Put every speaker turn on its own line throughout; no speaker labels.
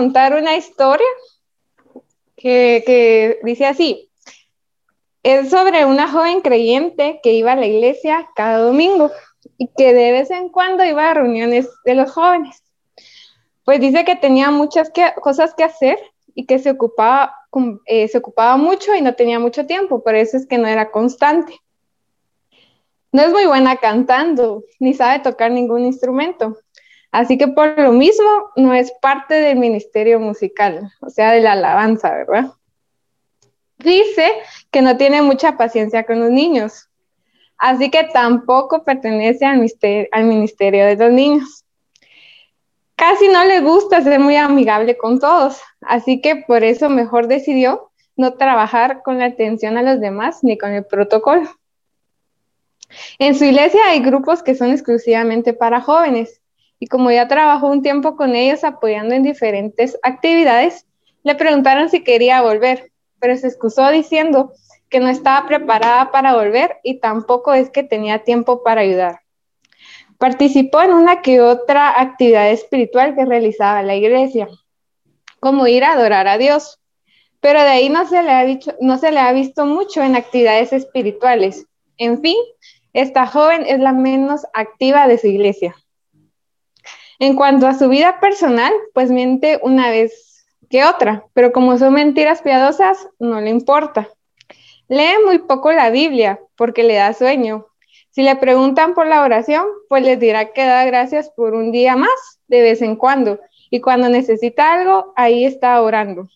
contar una historia que, que dice así. Es sobre una joven creyente que iba a la iglesia cada domingo y que de vez en cuando iba a reuniones de los jóvenes. Pues dice que tenía muchas cosas que hacer y que se ocupaba, eh, se ocupaba mucho y no tenía mucho tiempo, por eso es que no era constante. No es muy buena cantando, ni sabe tocar ningún instrumento, así que por lo mismo no es parte del ministerio musical, o sea, de la alabanza, ¿verdad? Dice que no tiene mucha paciencia con los niños, así que tampoco pertenece al, al ministerio de los niños. Casi no le gusta ser muy amigable con todos, así que por eso mejor decidió no trabajar con la atención a los demás ni con el protocolo. En su iglesia hay grupos que son exclusivamente para jóvenes y como ya trabajó un tiempo con ellos apoyando en diferentes actividades, le preguntaron si quería volver, pero se excusó diciendo que no estaba preparada para volver y tampoco es que tenía tiempo para ayudar. Participó en una que otra actividad espiritual que realizaba la iglesia, como ir a adorar a Dios, pero de ahí no se le ha, no se le ha visto mucho en actividades espirituales. En fin, esta joven es la menos activa de su iglesia. En cuanto a su vida personal, pues miente una vez que otra, pero como son mentiras piadosas, no le importa. Lee muy poco la Biblia porque le da sueño si le preguntan por la oración, pues les dirá que da gracias por un día más de vez en cuando. Y cuando necesita algo, ahí está orando.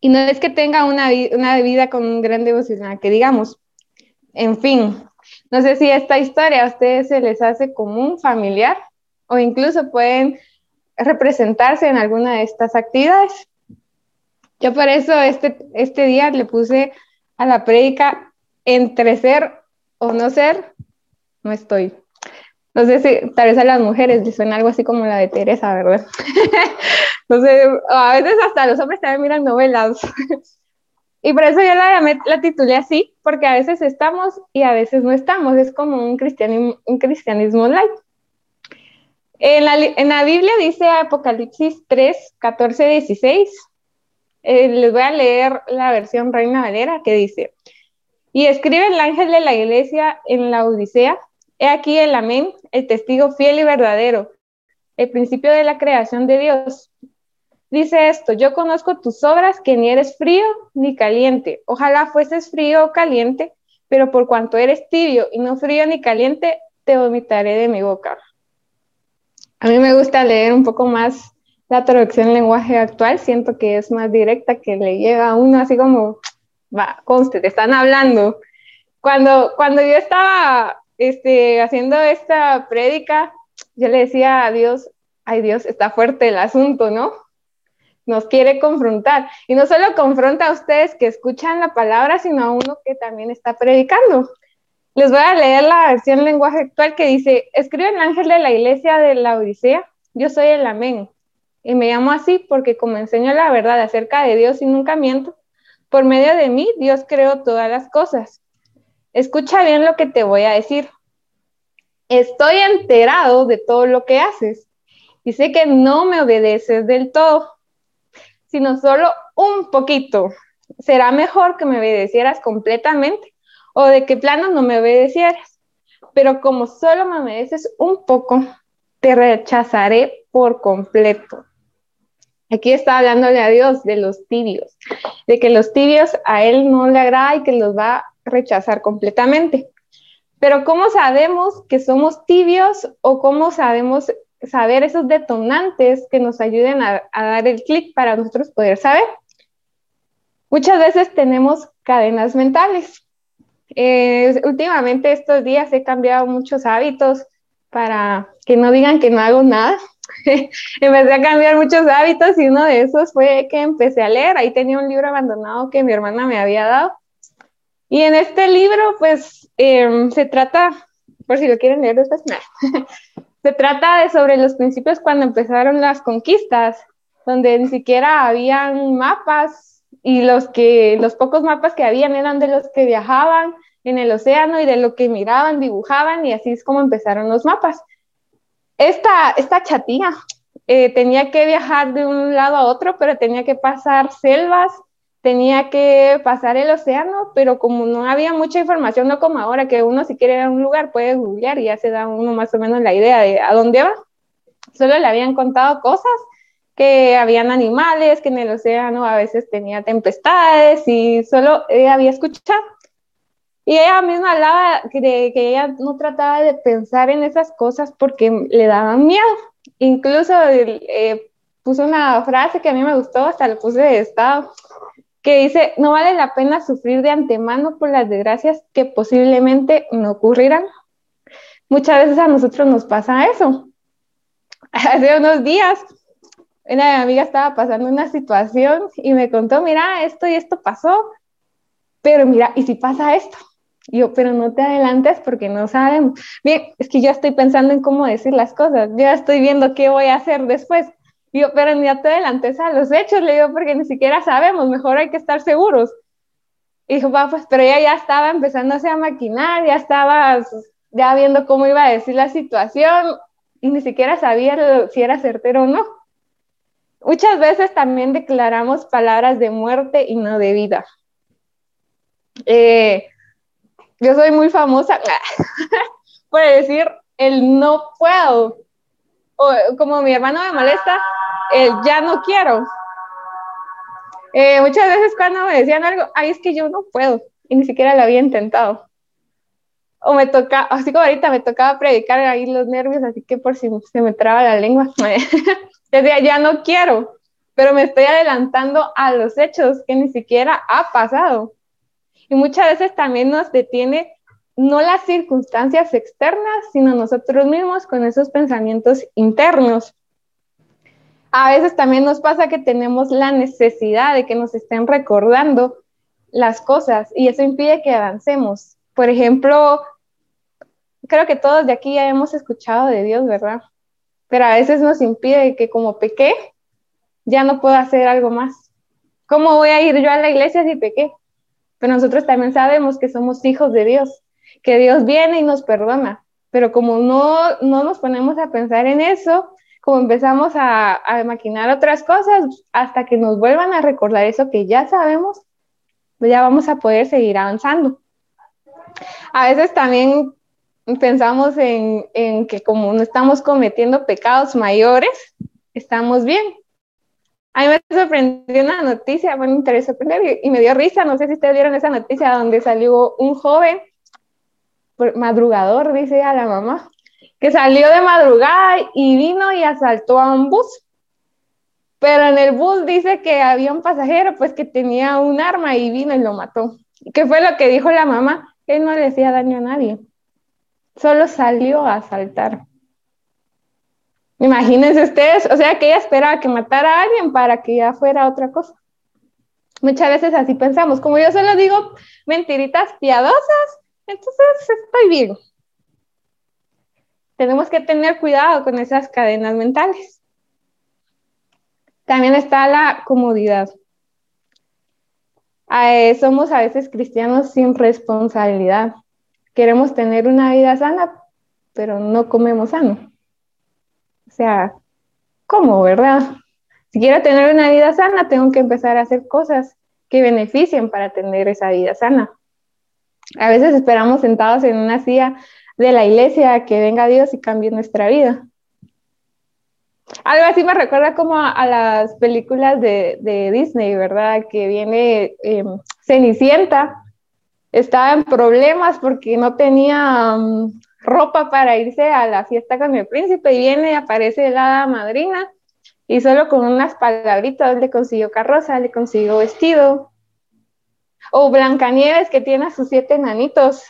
Y no es que tenga una, una vida con un gran devocional, que digamos. En fin, no sé si esta historia a ustedes se les hace común, familiar, o incluso pueden representarse en alguna de estas actividades. Yo por eso este, este día le puse a la prédica entre ser o no ser, no estoy. No sé si tal vez a las mujeres les suena algo así como la de Teresa, ¿verdad? no sé, a veces hasta los hombres también miran novelas. y por eso yo la, la titulé así, porque a veces estamos y a veces no estamos. Es como un cristianismo, un cristianismo light. En la, Biblia dice Apocalipsis 3, 14, 16. les voy a leer la versión Reina Valera que dice, y escribe el ángel de la iglesia en la Odisea, he aquí el amén, el testigo fiel y verdadero, el principio de la creación de Dios. Dice esto, yo conozco tus obras, que ni eres frío ni caliente. Ojalá fueses frío o caliente, pero por cuanto eres tibio y no frío ni caliente, te vomitaré de mi boca. A mí me gusta leer un poco más la traducción en lenguaje actual, siento que es más directa, que le llega a uno así como va, conste, te están hablando. Cuando, cuando yo estaba este, haciendo esta prédica, yo le decía a Dios, ay Dios, está fuerte el asunto, ¿no? Nos quiere confrontar. Y no solo confronta a ustedes que escuchan la palabra, sino a uno que también está predicando. Les voy a leer la versión lenguaje actual que dice, escribe el ángel de la iglesia de la Odisea, yo soy el amén. Y me llamo así porque como enseño la verdad acerca de Dios y nunca miento, por medio de mí, Dios creó todas las cosas. Escucha bien lo que te voy a decir. Estoy enterado de todo lo que haces y sé que no me obedeces del todo, sino solo un poquito. Será mejor que me obedecieras completamente o de qué plano no me obedecieras. Pero como solo me obedeces un poco, te rechazaré por completo. Aquí está hablándole a Dios de los tibios, de que los tibios a Él no le agrada y que los va a rechazar completamente. Pero ¿cómo sabemos que somos tibios o cómo sabemos saber esos detonantes que nos ayuden a, dar el clic para nosotros poder saber? Muchas veces tenemos cadenas mentales. Eh, últimamente estos días he cambiado muchos hábitos para que no digan que no hago nada. empecé a cambiar muchos hábitos y uno de esos fue que empecé a leer. Ahí tenía un libro abandonado que mi hermana me había dado. Y en este libro, pues, em, se trata, por si lo quieren leer después, se trata de sobre los principios cuando empezaron las conquistas, donde ni siquiera habían mapas y los que los pocos mapas que habían eran de los que viajaban en el océano y de lo que miraban, dibujaban y así es como empezaron los mapas esta, esta chatía eh, tenía que viajar de un lado a otro, pero tenía que pasar selvas, tenía que pasar el océano, pero como no había mucha información, no como ahora, que uno si quiere ir a un lugar puede googlear y ya se da uno más o menos la idea de a dónde va. Solo le habían contado cosas, que habían animales, que en el océano a veces tenía tempestades y solo había escuchado. Y ella misma hablaba de que ella no trataba de pensar en esas cosas porque le daban miedo. Incluso eh, puso una frase que a mí me gustó, hasta lo puse de estado, que dice, no vale la pena sufrir de antemano por las desgracias que posiblemente no ocurrirán. Muchas veces a nosotros nos pasa eso. Hace unos días, una amiga estaba pasando una situación y me contó, mira, esto y esto pasó, pero mira, ¿y si pasa esto? yo, pero no te adelantes porque no sabemos. Bien, es que yo estoy pensando en cómo decir las cosas, yo estoy viendo qué voy a hacer después. yo, pero ni te adelantes a los hechos, le digo, porque ni siquiera sabemos, mejor hay que estar seguros. Y dijo, va, pues, pero ella ya estaba empezándose a maquinar, ya estaba ya viendo cómo iba a decir la situación y ni siquiera sabía si era certero o no. Muchas veces también declaramos palabras de muerte y no de vida. Eh, yo soy muy famosa por decir el no puedo. O como mi hermano me molesta, el ya no quiero. Eh, muchas veces cuando me decían algo, ay, es que yo no puedo, y ni siquiera lo había intentado. O me toca, así como ahorita me tocaba predicar ahí los nervios, así que por si se me traba la lengua, decía, ya no quiero, pero me estoy adelantando a los hechos que ni siquiera ha pasado. Y muchas veces también nos detiene no las circunstancias externas, sino nosotros mismos con esos pensamientos internos. A veces también nos pasa que tenemos la necesidad de que nos estén recordando las cosas y eso impide que avancemos. Por ejemplo, creo que todos de aquí ya hemos escuchado de Dios, ¿verdad? Pero a veces nos impide que como pequé, ya no puedo hacer algo más. ¿Cómo voy a ir yo a la iglesia si pequé? Pero nosotros también sabemos que somos hijos de Dios, que Dios viene y nos perdona. Pero como no, no nos ponemos a pensar en eso, como empezamos a, a maquinar otras cosas, hasta que nos vuelvan a recordar eso que ya sabemos, pues ya vamos a poder seguir avanzando. A veces también pensamos en, en, que como no estamos cometiendo pecados mayores, estamos bien. A mí me sorprendió una noticia, me interesó y me dio risa, no sé si ustedes vieron esa noticia donde salió un joven madrugador, dice a la mamá, que salió de madrugada y vino y asaltó a un bus. Pero en el bus dice que había un pasajero pues que tenía un arma y vino y lo mató. ¿Qué fue lo que dijo la mamá? Él no le hacía daño a nadie. Solo salió a asaltar. Imagínense ustedes, o sea, que ella esperaba que matara a alguien para que ya fuera otra cosa. Muchas veces así pensamos, como yo solo digo mentiritas piadosas, entonces estoy bien. Tenemos que tener cuidado con esas cadenas mentales. También está la comodidad. Eh, somos a veces cristianos sin responsabilidad. Queremos tener una vida sana, pero no comemos sano. O sea, ¿cómo, verdad? Si quiero tener una vida sana, tengo que empezar a hacer cosas que beneficien para tener esa vida sana. A veces esperamos sentados en una silla de la iglesia que venga Dios y cambie nuestra vida. Algo así me recuerda como a, las películas de, Disney, ¿verdad? Que viene em, Cenicienta, estaba en problemas porque no tenía mm, ropa para irse a la fiesta con el príncipe y viene y aparece la madrina y solo con unas palabritas le consiguió carroza, le consiguió vestido. O Blancanieves que tiene a sus siete nanitos.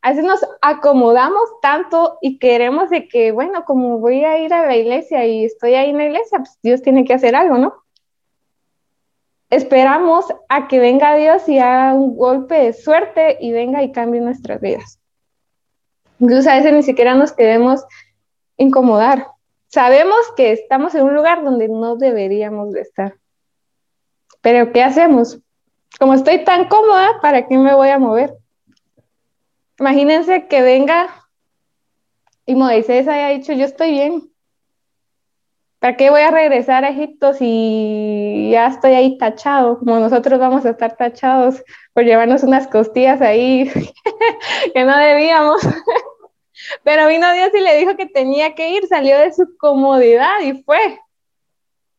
A veces nos acomodamos tanto y queremos de que, bueno, como voy a ir a la iglesia y estoy ahí en la iglesia, pues Dios tiene que hacer algo, ¿no? Esperamos a que venga Dios y haga un golpe de suerte y venga y cambie nuestras vidas. Incluso a veces ni siquiera nos queremos incomodar. Sabemos que estamos en un lugar donde no deberíamos de estar. Pero ¿qué hacemos? Como estoy tan cómoda, ¿para qué me voy a mover? Imagínense que venga y Moisés haya dicho, yo estoy bien. ¿Para qué voy a regresar a Egipto si ya estoy ahí tachado? Como nosotros vamos a estar tachados por llevarnos unas costillas ahí que no debíamos. Pero vino Dios y le dijo que tenía que ir, salió de su comodidad y fue.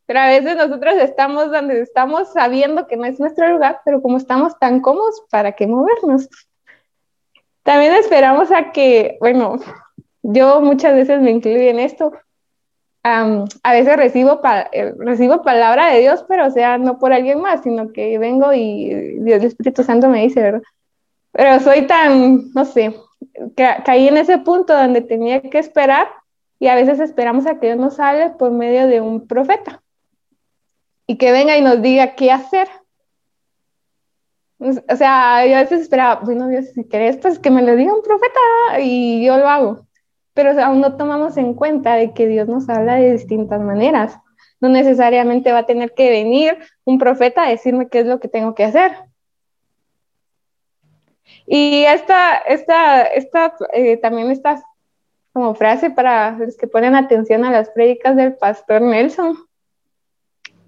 Pero a veces nosotros estamos donde estamos sabiendo que no es nuestro lugar, pero como estamos tan cómodos, ¿para qué movernos? También esperamos a que, bueno, yo muchas veces me incluyo en esto. A veces recibo, eh, recibo palabra de Dios, pero o sea, no por alguien más, sino que vengo y Dios, el Espíritu Santo me dice, ¿verdad? Pero soy tan, no sé, caí en ese punto donde tenía que esperar y a veces esperamos a que Dios nos hable por medio de un profeta y que venga y nos diga qué hacer. O sea, yo a veces esperaba, bueno, Dios, si querés, pues que me lo diga un profeta y yo lo hago. Pero aún no tomamos en cuenta de que Dios nos habla de distintas maneras. No necesariamente va a tener que venir un profeta a decirme qué es lo que tengo que hacer. Y esta, esta, esta eh, también está como frase para los que ponen atención a las prédicas del pastor Nelson.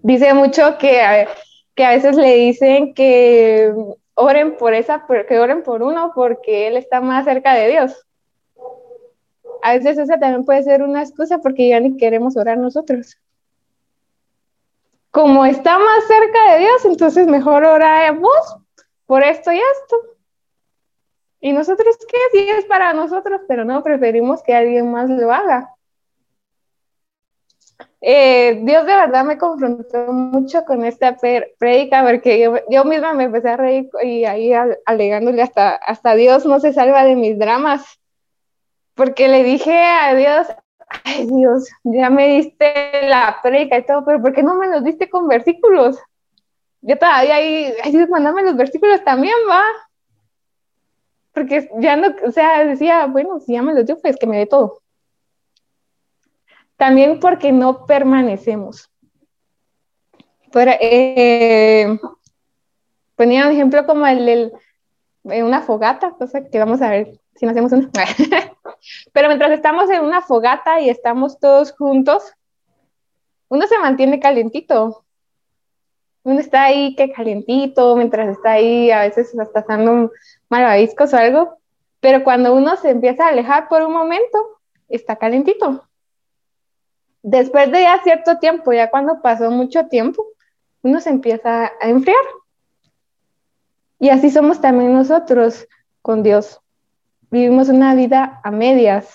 Dice mucho que, que a veces le dicen que oren por esa, que oren por uno porque él está más cerca de Dios. A veces esa también puede ser una excusa porque ya ni queremos orar nosotros. Como está más cerca de Dios, entonces mejor oramos por esto y esto. ¿Y nosotros qué? Sí es para nosotros, pero no preferimos que alguien más lo haga. Eh, Dios de verdad me confrontó mucho con esta predica porque yo, misma me empecé a reír y ahí alegándole hasta, hasta Dios no se salva de mis dramas. Porque le dije a Dios, ay Dios, ya me diste la predica y todo, pero ¿por qué no me los diste con versículos? Yo todavía ahí, ay Dios, mandame los versículos también, va porque ya no, o sea, decía, bueno, si ya me lo dio, pues que me dé todo. También porque no permanecemos. eh, ponía un ejemplo como el de una fogata, cosa que vamos a ver si no hacemos una. Pero mientras estamos en una fogata y estamos todos juntos, uno se mantiene calientito. Uno está ahí que calientito, mientras está ahí, a veces hasta estando malvaviscos o algo, pero cuando uno se empieza a alejar por un momento, está calentito. Después de ya cierto tiempo, ya cuando pasó mucho tiempo, uno se empieza a enfriar. Y así somos también nosotros con Dios. Vivimos una vida a medias.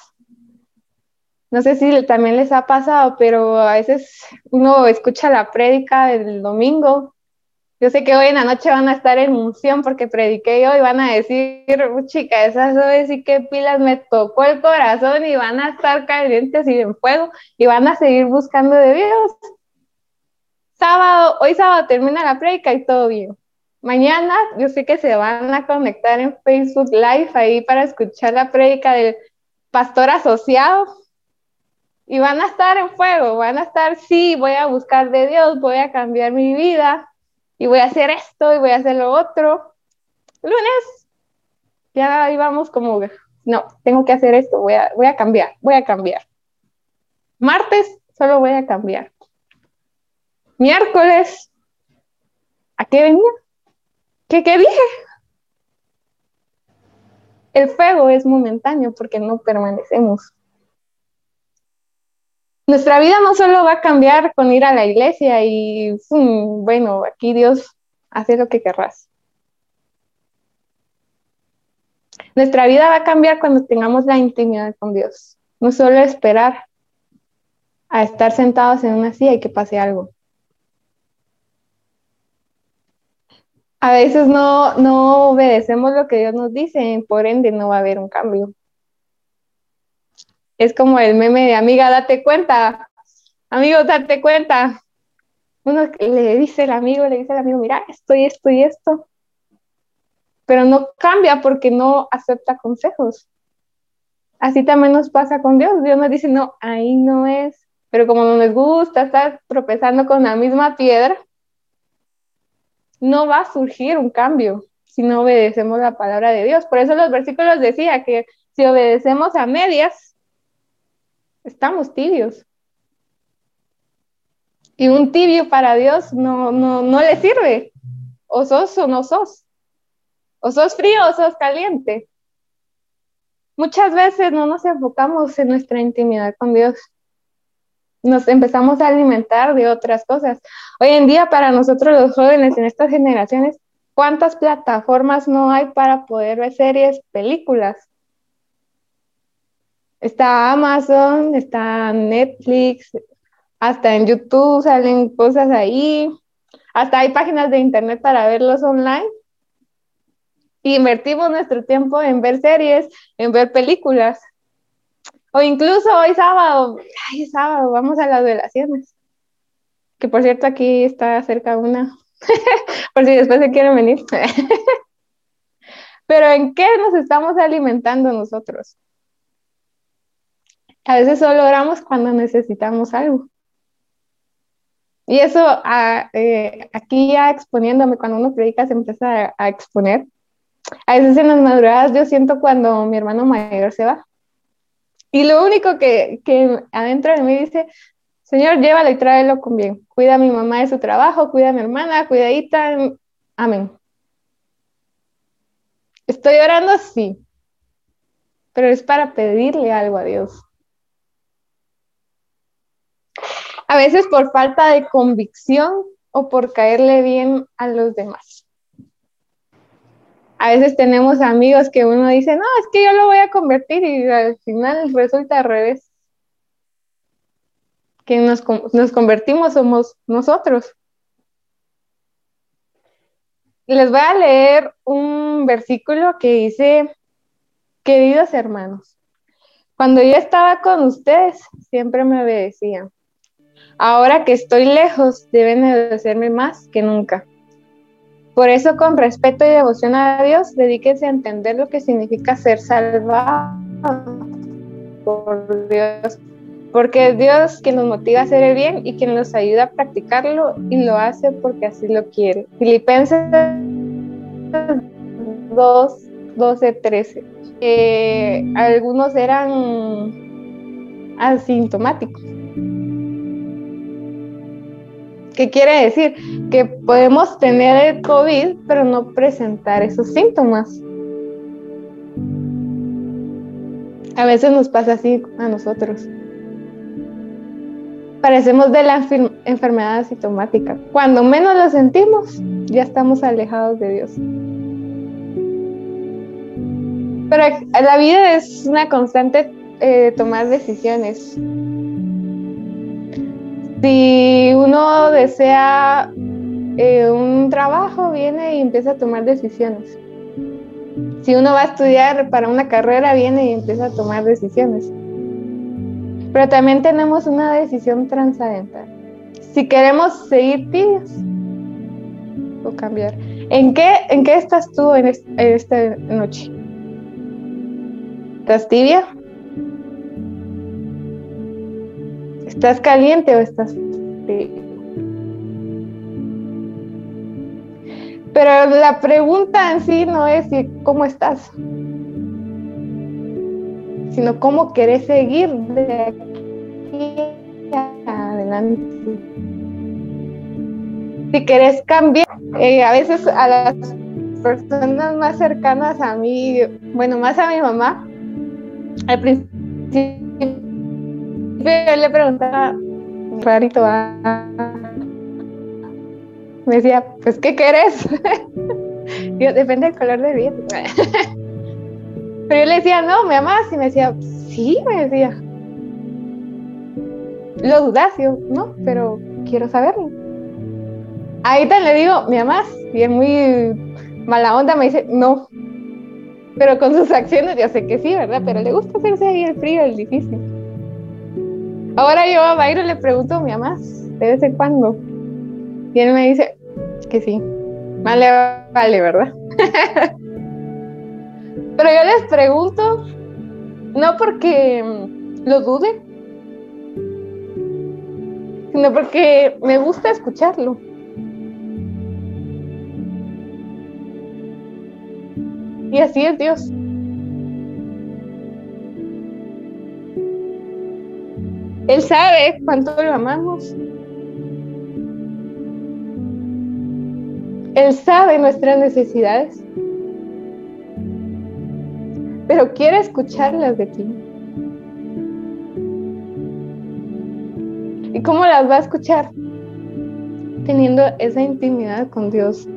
No sé si también les ha pasado, pero a veces uno escucha la prédica del domingo yo sé que hoy en la noche van a estar en unción porque prediqué yo y van a decir, chica, esas hoy sí que pilas me tocó el corazón y van a estar calientes y en fuego y van a seguir buscando de Dios. Sábado, hoy sábado termina la prédica y todo bien. Mañana yo sé que se van a conectar en Facebook Live ahí para escuchar la prédica del pastor asociado y van a estar en fuego, van a estar, sí, voy a buscar de Dios, voy a cambiar mi vida, y voy a hacer esto y voy a hacer lo otro. Lunes, ya íbamos como, no, tengo que hacer esto, voy a, voy a cambiar, voy a cambiar. Martes, solo voy a cambiar. Miércoles, ¿a qué venía? ¿Qué, qué dije? El fuego es momentáneo porque no permanecemos. Nuestra vida no solo va a cambiar con ir a la iglesia y, bueno, aquí Dios hace lo que querrás. Nuestra vida va a cambiar cuando tengamos la intimidad con Dios. No solo esperar a estar sentados en una silla y que pase algo. A veces no, no obedecemos lo que Dios nos dice, por ende no va a haber un cambio es como el meme de amiga, date cuenta, amigo, date cuenta. Uno le dice al amigo, le dice al amigo, mira, esto y esto y esto. Pero no cambia porque no acepta consejos. Así también nos pasa con Dios. Dios nos dice, no, ahí no es. Pero como no nos gusta estar tropezando con la misma piedra, no va a surgir un cambio si no obedecemos la palabra de Dios. Por eso los versículos decía que si obedecemos a medias, estamos tibios. Y un tibio para Dios no, no, no le sirve. O sos o no sos. O sos frío o sos caliente. Muchas veces no nos enfocamos en nuestra intimidad con Dios. Nos empezamos a alimentar de otras cosas. Hoy en día para nosotros los jóvenes en estas generaciones, ¿cuántas plataformas no hay para poder ver series, películas? Está Amazon, está Netflix, hasta en YouTube salen cosas ahí, hasta hay páginas de internet para verlos online. invertimos nuestro tiempo en ver series, en ver películas. O incluso hoy sábado, ay, sábado, vamos a las velaciones. Que por cierto aquí está cerca una, por si después se quieren venir. Pero ¿en qué nos estamos alimentando nosotros? A veces solo oramos cuando necesitamos algo. Y eso eh, aquí ya exponiéndome, cuando uno predica se empieza a, exponer. A veces en las madrugadas yo siento cuando mi hermano mayor se va. Y lo único que, que adentro de mí dice, Señor, llévalo y tráelo con bien. Cuida a mi mamá de su trabajo, cuida a mi hermana, cuidadita. Amén. Estoy orando, sí, pero es para pedirle algo a Dios. a veces por falta de convicción o por caerle bien a los demás. A veces tenemos amigos que uno dice, no, es que yo lo voy a convertir y al final resulta al revés. Que nos, nos convertimos somos nosotros. Les voy a leer un versículo que dice, queridos hermanos, cuando yo estaba con ustedes, siempre me obedecían Ahora que estoy lejos, deben obedecerme más que nunca. Por eso, con respeto y devoción a Dios, dedíquense a entender lo que significa ser salvado por Dios. Porque es Dios quien nos motiva a hacer el bien y quien nos ayuda a practicarlo y lo hace porque así lo quiere. Filipenses 2, 12, 13. algunos eran asintomáticos ¿Qué quiere decir? Que podemos tener el COVID, pero no presentar esos síntomas. A veces nos pasa así a nosotros. Parecemos de la enfermedad asintomática. Cuando menos lo sentimos, ya estamos alejados de Dios. Pero la vida es una constante eh, tomar decisiones. Si uno desea eh, un trabajo, viene y empieza a tomar decisiones. Si uno va a estudiar para una carrera, viene y empieza a tomar decisiones. Pero también tenemos una decisión trascendental. Si queremos seguir tibios o cambiar. ¿En qué, ¿En qué estás tú en, en esta noche? ¿Estás tibia? ¿Estás caliente o estás? Pero la pregunta en sí no es cómo estás, sino cómo querés seguir de aquí adelante. Si querés cambiar, eh, a veces a las personas más cercanas a mí, bueno, más a mi mamá, al principio yo le preguntaba, rarito, me decía, pues, ¿qué querés? yo, depende del color de vida. Pero yo le decía, no, me amas, y me decía, sí, me decía. Lo dudas, yo, no, pero quiero saberlo. Ahí te le digo, me amas, y es muy mala onda, me dice, no. Pero con sus acciones yo sé que sí, ¿verdad? Pero le gusta hacerse ahí el frío, el difícil. Ahora yo a Byron le pregunto a mi mamá de vez en cuando. Y él me dice que sí. Vale, vale, ¿verdad? Pero yo les pregunto, no porque lo dude, sino porque me gusta escucharlo. Y así es Dios. Él sabe cuánto lo amamos. Él sabe nuestras necesidades, pero quiere escucharlas de ti. ¿Y cómo las va a escuchar? Teniendo esa intimidad con Dios.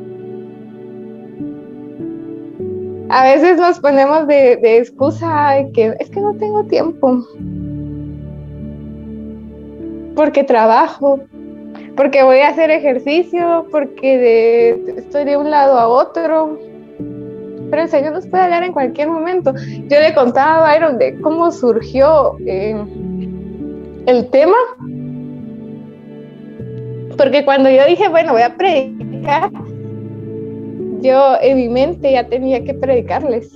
A veces nos ponemos de, de excusa, que es que no tengo tiempo. Porque trabajo, porque voy a hacer ejercicio, porque estoy de un lado a otro. Pero el Señor nos puede hablar en cualquier momento. Yo le contaba a Byron de cómo surgió eh, el tema porque cuando yo dije, bueno, voy a predicar, yo en mi mente ya tenía que predicarles.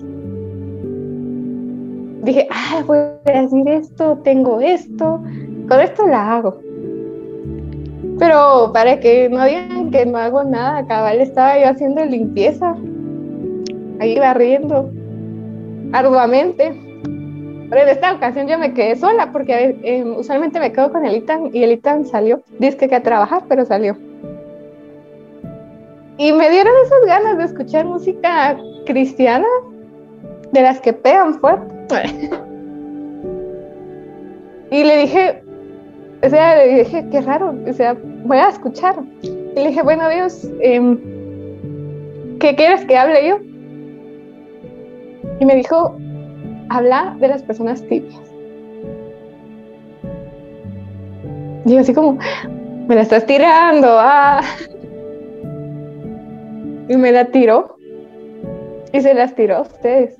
Dije, ah, voy a decir esto, tengo esto, con esto la hago. Pero para que no digan que no hago nada, cabal estaba yo haciendo limpieza, ahí barriendo arduamente. Pero en esta ocasión yo me quedé sola porque eh, usualmente me quedo con el Itan y el Itan salió. Dice que a trabajar, pero salió. Y me dieron esas ganas de escuchar música cristiana, de las que pegan fuerte. y le dije, o sea, le dije, qué raro, o sea, voy a escuchar. Y le dije, bueno, Dios, em, ¿qué quieres que hable yo? Y me dijo, habla de las personas tibias. Y yo así como, me la estás tirando, ah. Y me la tiró. Y se las tiró a ustedes.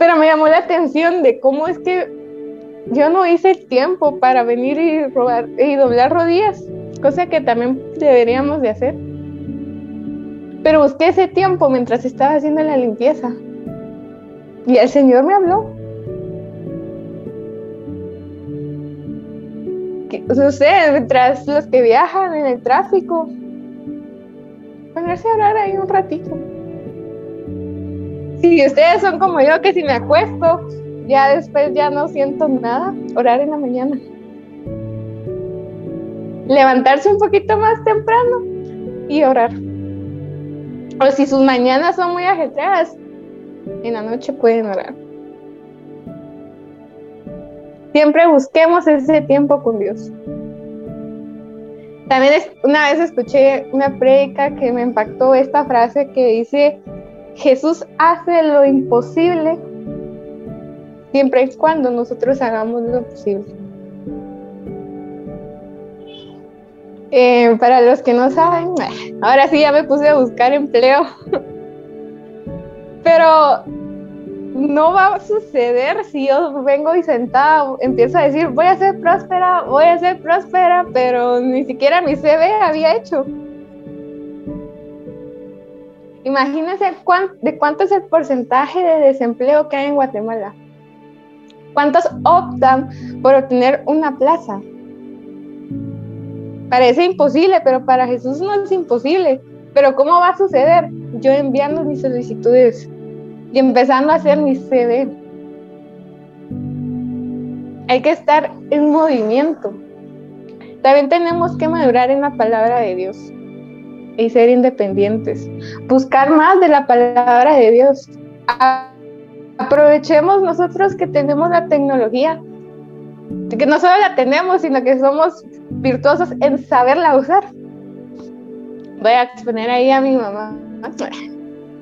Pero me llamó la atención de cómo es que yo no hice tiempo para venir y robar y doblar rodillas, cosa que también deberíamos de hacer. Pero busqué ese tiempo mientras estaba haciendo la limpieza. Y el Señor me habló. Sé, mientras los que viajan en el tráfico, ponerse a hablar ahí un ratito. Si ustedes son como yo, que si me acuesto, ya después ya no siento nada, orar en la mañana. Levantarse un poquito más temprano y orar. O si sus mañanas son muy ajetreadas, en la noche pueden orar. Siempre busquemos ese tiempo con Dios. También una vez escuché una prédica que me impactó esta frase que dice, Jesús hace lo imposible siempre y cuando nosotros hagamos lo posible. Eh, para los que no saben, ahora sí ya me puse a buscar empleo. Pero no va a suceder si yo vengo y sentada empiezo a decir voy a ser próspera, voy a ser próspera, pero ni siquiera mi CV había hecho. Imagínense de cuánto es el porcentaje de desempleo que hay en Guatemala. ¿Cuántos optan por obtener una plaza? Parece imposible, pero para Jesús no es imposible. Pero ¿cómo va a suceder? Yo enviando mis solicitudes y empezando a hacer mi CV. Hay que estar en movimiento. También tenemos que madurar en la palabra de Dios y ser independientes. Buscar más de la palabra de Dios. Aprovechemos nosotros que tenemos la tecnología que no solo la tenemos, sino que somos virtuosos en saberla usar. Voy a exponer ahí a mi mamá.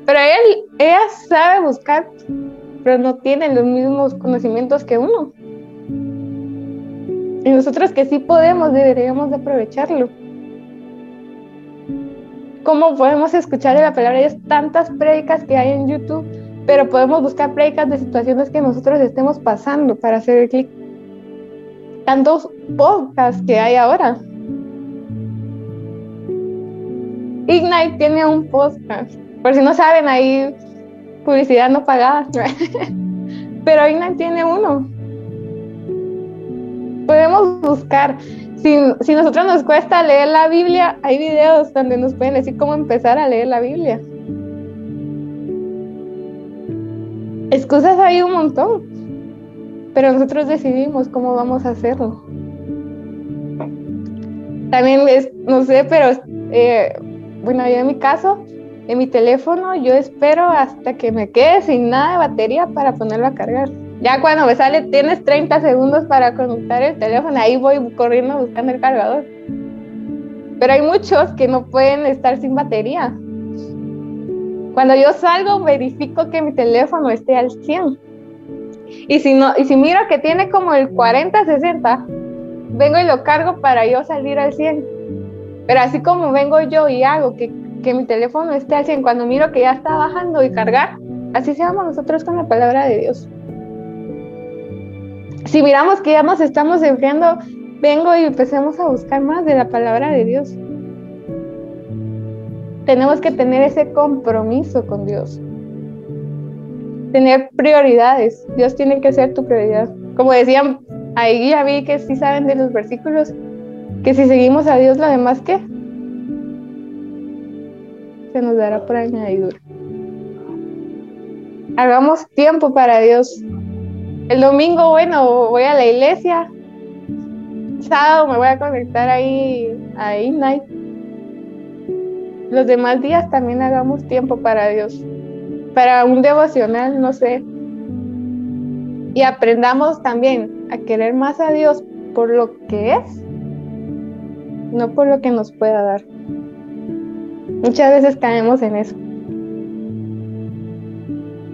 Pero él, ella sabe buscar, pero no tiene los mismos conocimientos que uno. Y nosotros que sí podemos, deberíamos de aprovecharlo. ¿Cómo podemos escuchar la palabra de? Tantas prédicas que hay en YouTube, pero podemos buscar prédicas de situaciones que nosotros estemos pasando para hacer el clic tantos podcasts que hay ahora. Ignite tiene un podcast. Por si no saben, ahí publicidad no pagada. Pero Ignite tiene uno. Podemos buscar. Si, si nosotros nos cuesta leer la Biblia, hay videos donde nos pueden decir cómo empezar a leer la Biblia. Excusas hay un montón pero nosotros decidimos cómo vamos a hacerlo. También es, no sé, pero eh, bueno, yo en mi caso, en mi teléfono, yo espero hasta que me quede sin nada de batería para ponerlo a cargar. Ya cuando me sale, tienes 30 segundos para conectar el teléfono, ahí voy corriendo buscando el cargador. Pero hay muchos que no pueden estar sin batería. Cuando yo salgo, verifico que mi teléfono esté al 100. Y si, no, y si miro que tiene como el 40, 60, vengo y lo cargo para yo salir al 100. Pero así como vengo yo y hago que, que mi teléfono esté al 100, cuando miro que ya está bajando y cargar, así seamos nosotros con la palabra de Dios. Si miramos que ya nos estamos enfriando, vengo y empecemos a buscar más de la palabra de Dios. Tenemos que tener ese compromiso con Dios. Tener prioridades. Dios tiene que ser tu prioridad. Como decían, ahí ya vi que sí saben de los versículos, que si seguimos a Dios, lo demás que se nos dará por añadidura. Hagamos tiempo para Dios. El domingo, bueno, voy a la iglesia. Sábado me voy a conectar ahí a Ignite. Los demás días también hagamos tiempo para Dios. Para un devocional, no sé. Y aprendamos también a querer más a Dios por lo que es, no por lo que nos pueda dar. Muchas veces caemos en eso.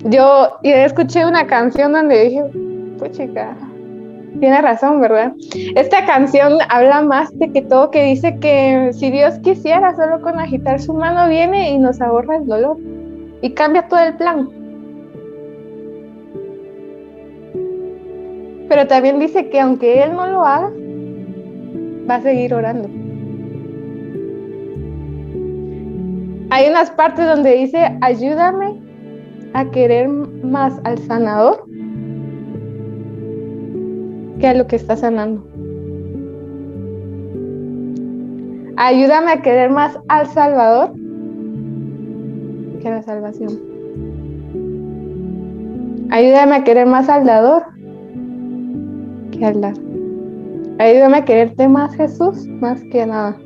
Yo escuché una canción donde dije, pues chica, tiene razón, ¿verdad? Esta canción habla más de que todo que dice que si Dios quisiera, solo con agitar su mano viene y nos ahorra el dolor y cambia todo el plan. Pero también dice que aunque Él no lo haga, va a seguir orando. Hay unas partes donde dice, ayúdame a querer más al sanador que a lo que está sanando. Ayúdame a querer más al Salvador que a la salvación. Ayúdame a querer más al dador que al dar. Ayúdame a quererte más Jesús, más que nada.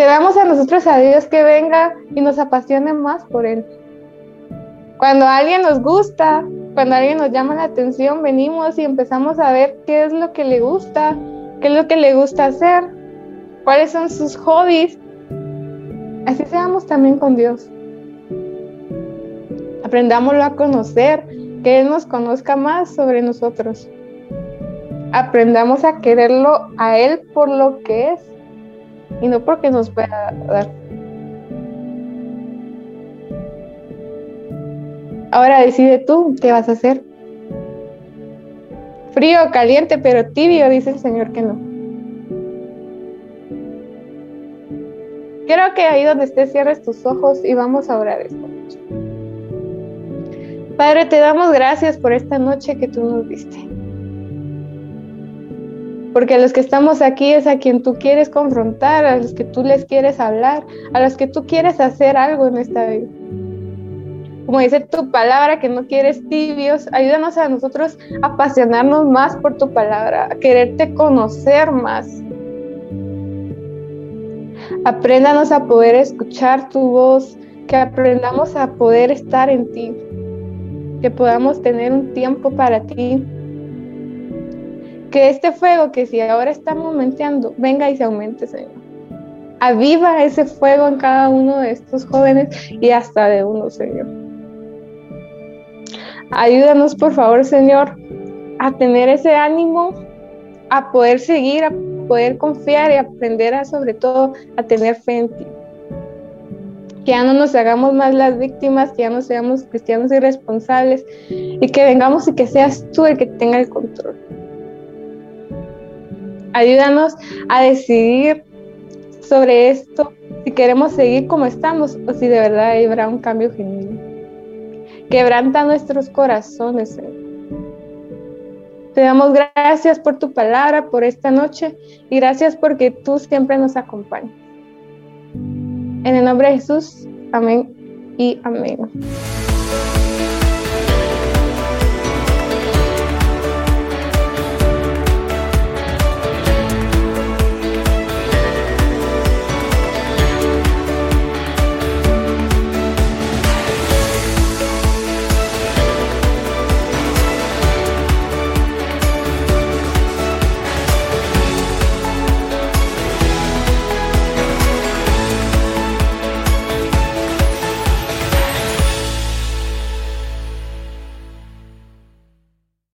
Te damos a nosotros a Dios que venga y nos apasione más por Él. Cuando alguien nos gusta, cuando alguien nos llama la atención, venimos y empezamos a ver qué es lo que le gusta, qué es lo que le gusta hacer, cuáles son sus hobbies. Así seamos también con Dios. Aprendámoslo a conocer, que Él nos conozca más sobre nosotros. Aprendamos a quererlo a Él por lo que es y no porque nos pueda dar. Ahora decide tú qué vas a hacer. Frío, caliente, pero tibio, dice el Señor que no. Quiero que ahí donde estés cierres tus ojos y vamos a orar esta noche. Padre, te damos gracias por esta noche que tú nos diste. Porque a los que estamos aquí es a quien tú quieres confrontar, a los que tú les quieres hablar, a los que tú quieres hacer algo en esta vida como dice tu palabra, que no quieres tibios, ayúdanos a nosotros a apasionarnos más por tu palabra, a quererte conocer más. Apréndanos a poder escuchar tu voz, que aprendamos a poder estar en ti, que podamos tener un tiempo para ti. Que este fuego que si ahora está momenteando, venga y se aumente, Señor. Aviva ese fuego en cada uno de estos jóvenes y hasta de uno, Señor. Ayúdanos, por favor, Señor, a tener ese ánimo, a poder seguir, a poder confiar y aprender a, sobre todo, a tener fe en ti. Que ya no nos hagamos más las víctimas, que ya no seamos cristianos irresponsables y que vengamos y que seas tú el que tenga el control. Ayúdanos a decidir sobre esto, si queremos seguir como estamos o si de verdad habrá un cambio genuino. Quebranta nuestros corazones, Señor. Te damos gracias por tu palabra, por esta noche y gracias porque tú siempre nos acompañas. En el nombre de Jesús, amén y amén.